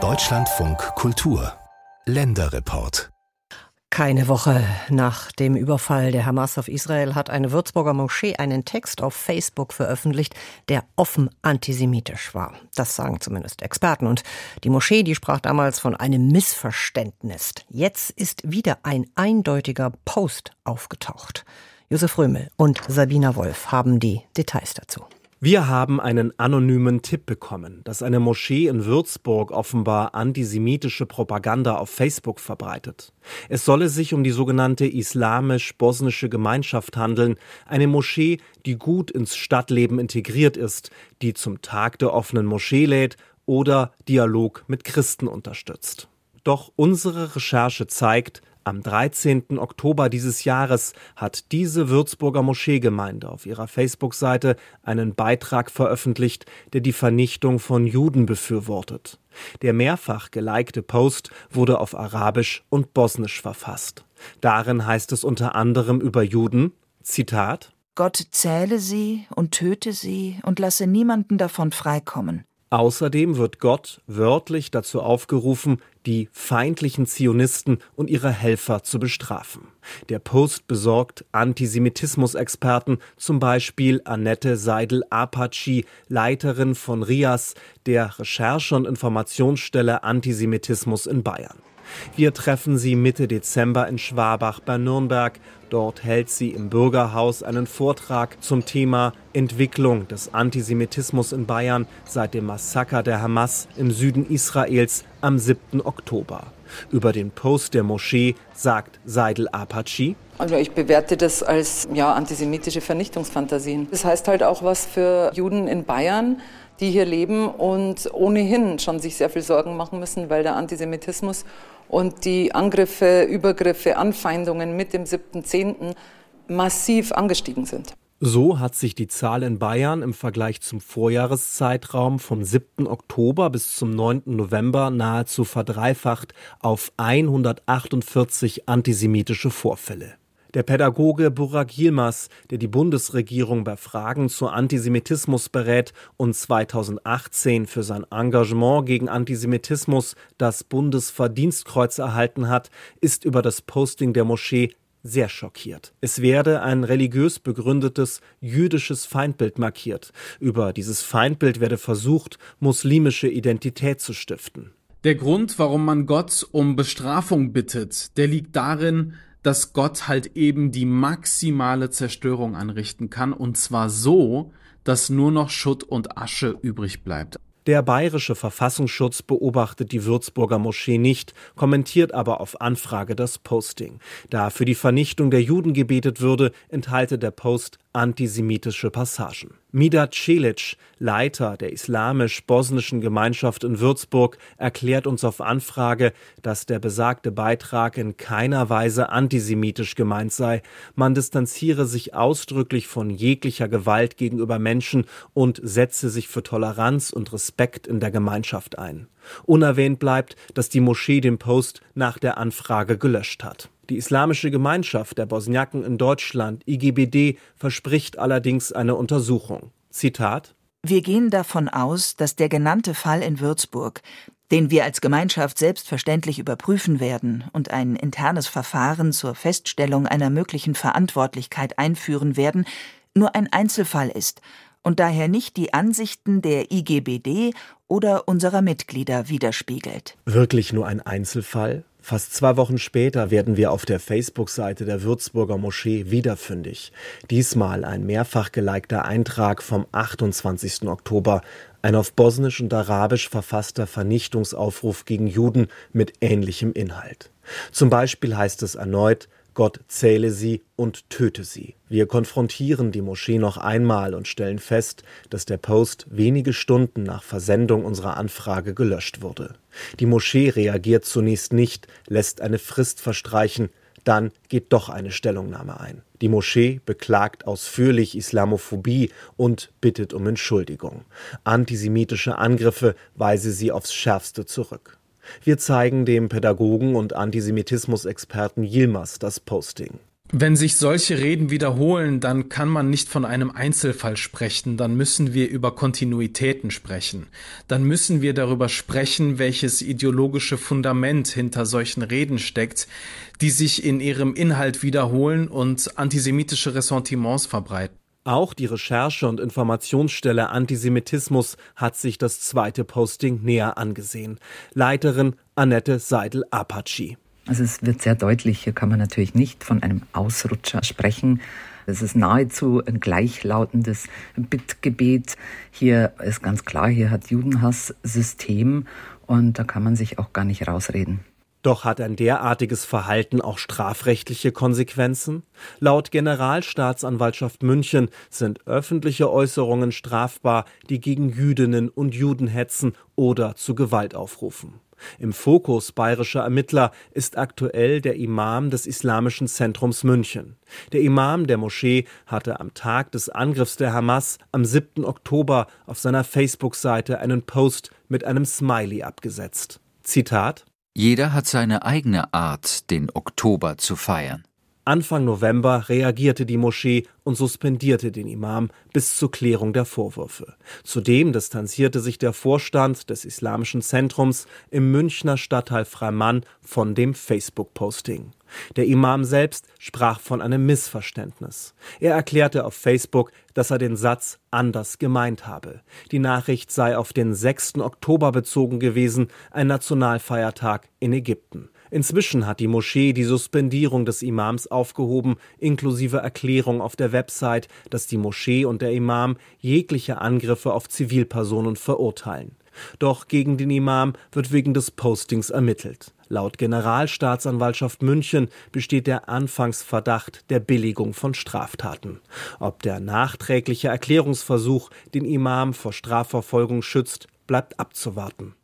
Deutschlandfunk Kultur Länderreport keine Woche nach dem Überfall der Hamas auf Israel hat eine Würzburger Moschee einen Text auf Facebook veröffentlicht, der offen antisemitisch war. Das sagen zumindest Experten. Und die Moschee, die sprach damals von einem Missverständnis. Jetzt ist wieder ein eindeutiger Post aufgetaucht. Josef Römel und Sabina Wolf haben die Details dazu. Wir haben einen anonymen Tipp bekommen, dass eine Moschee in Würzburg offenbar antisemitische Propaganda auf Facebook verbreitet. Es solle sich um die sogenannte islamisch-bosnische Gemeinschaft handeln, eine Moschee, die gut ins Stadtleben integriert ist, die zum Tag der offenen Moschee lädt oder Dialog mit Christen unterstützt. Doch unsere Recherche zeigt, am 13. Oktober dieses Jahres hat diese Würzburger Moscheegemeinde auf ihrer Facebook-Seite einen Beitrag veröffentlicht, der die Vernichtung von Juden befürwortet. Der mehrfach gelikte Post wurde auf Arabisch und Bosnisch verfasst. Darin heißt es unter anderem über Juden, Zitat, Gott zähle sie und töte sie und lasse niemanden davon freikommen. Außerdem wird Gott wörtlich dazu aufgerufen, die feindlichen Zionisten und ihre Helfer zu bestrafen. Der Post besorgt Antisemitismus-Experten, zum Beispiel Annette Seidel-Apache, Leiterin von RIAS, der Recherche- und Informationsstelle Antisemitismus in Bayern. Wir treffen sie Mitte Dezember in Schwabach bei Nürnberg Dort hält sie im Bürgerhaus einen Vortrag zum Thema Entwicklung des Antisemitismus in Bayern seit dem Massaker der Hamas im Süden Israels am 7. Oktober. Über den Post der Moschee sagt Seidel Apache. Also ich bewerte das als ja, antisemitische Vernichtungsfantasien. Das heißt halt auch was für Juden in Bayern, die hier leben und ohnehin schon sich sehr viel Sorgen machen müssen, weil der Antisemitismus und die Angriffe, Übergriffe, Anfeindungen mit dem 7.10. massiv angestiegen sind. So hat sich die Zahl in Bayern im Vergleich zum Vorjahreszeitraum vom 7. Oktober bis zum 9. November nahezu verdreifacht auf 148 antisemitische Vorfälle. Der Pädagoge Burak Yilmaz, der die Bundesregierung bei Fragen zu Antisemitismus berät und 2018 für sein Engagement gegen Antisemitismus das Bundesverdienstkreuz erhalten hat, ist über das Posting der Moschee sehr schockiert. Es werde ein religiös begründetes jüdisches Feindbild markiert. Über dieses Feindbild werde versucht, muslimische Identität zu stiften. Der Grund, warum man Gott um Bestrafung bittet, der liegt darin, dass Gott halt eben die maximale Zerstörung anrichten kann und zwar so, dass nur noch Schutt und Asche übrig bleibt. Der bayerische Verfassungsschutz beobachtet die Würzburger Moschee nicht, kommentiert aber auf Anfrage das Posting. Da für die Vernichtung der Juden gebetet würde, enthalte der Post antisemitische Passagen. Midat Celic, Leiter der islamisch-bosnischen Gemeinschaft in Würzburg, erklärt uns auf Anfrage, dass der besagte Beitrag in keiner Weise antisemitisch gemeint sei. Man distanziere sich ausdrücklich von jeglicher Gewalt gegenüber Menschen und setze sich für Toleranz und Respekt in der Gemeinschaft ein. Unerwähnt bleibt, dass die Moschee den Post nach der Anfrage gelöscht hat. Die Islamische Gemeinschaft der Bosniaken in Deutschland, IGBD, verspricht allerdings eine Untersuchung. Zitat Wir gehen davon aus, dass der genannte Fall in Würzburg, den wir als Gemeinschaft selbstverständlich überprüfen werden und ein internes Verfahren zur Feststellung einer möglichen Verantwortlichkeit einführen werden, nur ein Einzelfall ist und daher nicht die Ansichten der IGBD oder unserer Mitglieder widerspiegelt. Wirklich nur ein Einzelfall? Fast zwei Wochen später werden wir auf der Facebook-Seite der Würzburger Moschee wiederfündig. Diesmal ein mehrfach gelikter Eintrag vom 28. Oktober, ein auf Bosnisch und Arabisch verfasster Vernichtungsaufruf gegen Juden mit ähnlichem Inhalt. Zum Beispiel heißt es erneut, Gott zähle sie und töte sie. Wir konfrontieren die Moschee noch einmal und stellen fest, dass der Post wenige Stunden nach Versendung unserer Anfrage gelöscht wurde. Die Moschee reagiert zunächst nicht, lässt eine Frist verstreichen, dann geht doch eine Stellungnahme ein. Die Moschee beklagt ausführlich Islamophobie und bittet um Entschuldigung. Antisemitische Angriffe weise sie aufs schärfste zurück. Wir zeigen dem Pädagogen und Antisemitismus-Experten Yilmaz das Posting. Wenn sich solche Reden wiederholen, dann kann man nicht von einem Einzelfall sprechen, dann müssen wir über Kontinuitäten sprechen. Dann müssen wir darüber sprechen, welches ideologische Fundament hinter solchen Reden steckt, die sich in ihrem Inhalt wiederholen und antisemitische Ressentiments verbreiten. Auch die Recherche- und Informationsstelle Antisemitismus hat sich das zweite Posting näher angesehen. Leiterin Annette Seidel-Apache. Also es wird sehr deutlich, hier kann man natürlich nicht von einem Ausrutscher sprechen. Es ist nahezu ein gleichlautendes Bittgebet. Hier ist ganz klar, hier hat Judenhass System und da kann man sich auch gar nicht rausreden. Doch hat ein derartiges Verhalten auch strafrechtliche Konsequenzen? Laut Generalstaatsanwaltschaft München sind öffentliche Äußerungen strafbar, die gegen Jüdinnen und Juden hetzen oder zu Gewalt aufrufen. Im Fokus bayerischer Ermittler ist aktuell der Imam des Islamischen Zentrums München. Der Imam der Moschee hatte am Tag des Angriffs der Hamas am 7. Oktober auf seiner Facebook-Seite einen Post mit einem Smiley abgesetzt. Zitat Jeder hat seine eigene Art, den Oktober zu feiern. Anfang November reagierte die Moschee und suspendierte den Imam bis zur Klärung der Vorwürfe. Zudem distanzierte sich der Vorstand des Islamischen Zentrums im Münchner Stadtteil Freimann von dem Facebook-Posting. Der Imam selbst sprach von einem Missverständnis. Er erklärte auf Facebook, dass er den Satz anders gemeint habe. Die Nachricht sei auf den 6. Oktober bezogen gewesen, ein Nationalfeiertag in Ägypten. Inzwischen hat die Moschee die Suspendierung des Imams aufgehoben, inklusive Erklärung auf der Website, dass die Moschee und der Imam jegliche Angriffe auf Zivilpersonen verurteilen. Doch gegen den Imam wird wegen des Postings ermittelt. Laut Generalstaatsanwaltschaft München besteht der Anfangsverdacht der Billigung von Straftaten. Ob der nachträgliche Erklärungsversuch den Imam vor Strafverfolgung schützt, bleibt abzuwarten.